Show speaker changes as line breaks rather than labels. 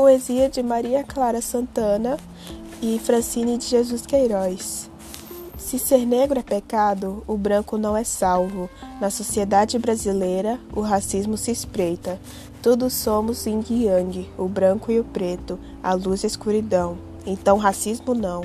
Poesia de Maria Clara Santana e Francine de Jesus Queiroz. Se ser negro é pecado, o branco não é salvo. Na sociedade brasileira, o racismo se espreita. Todos somos yin yang, o branco e o preto, a luz e a escuridão. Então, racismo não.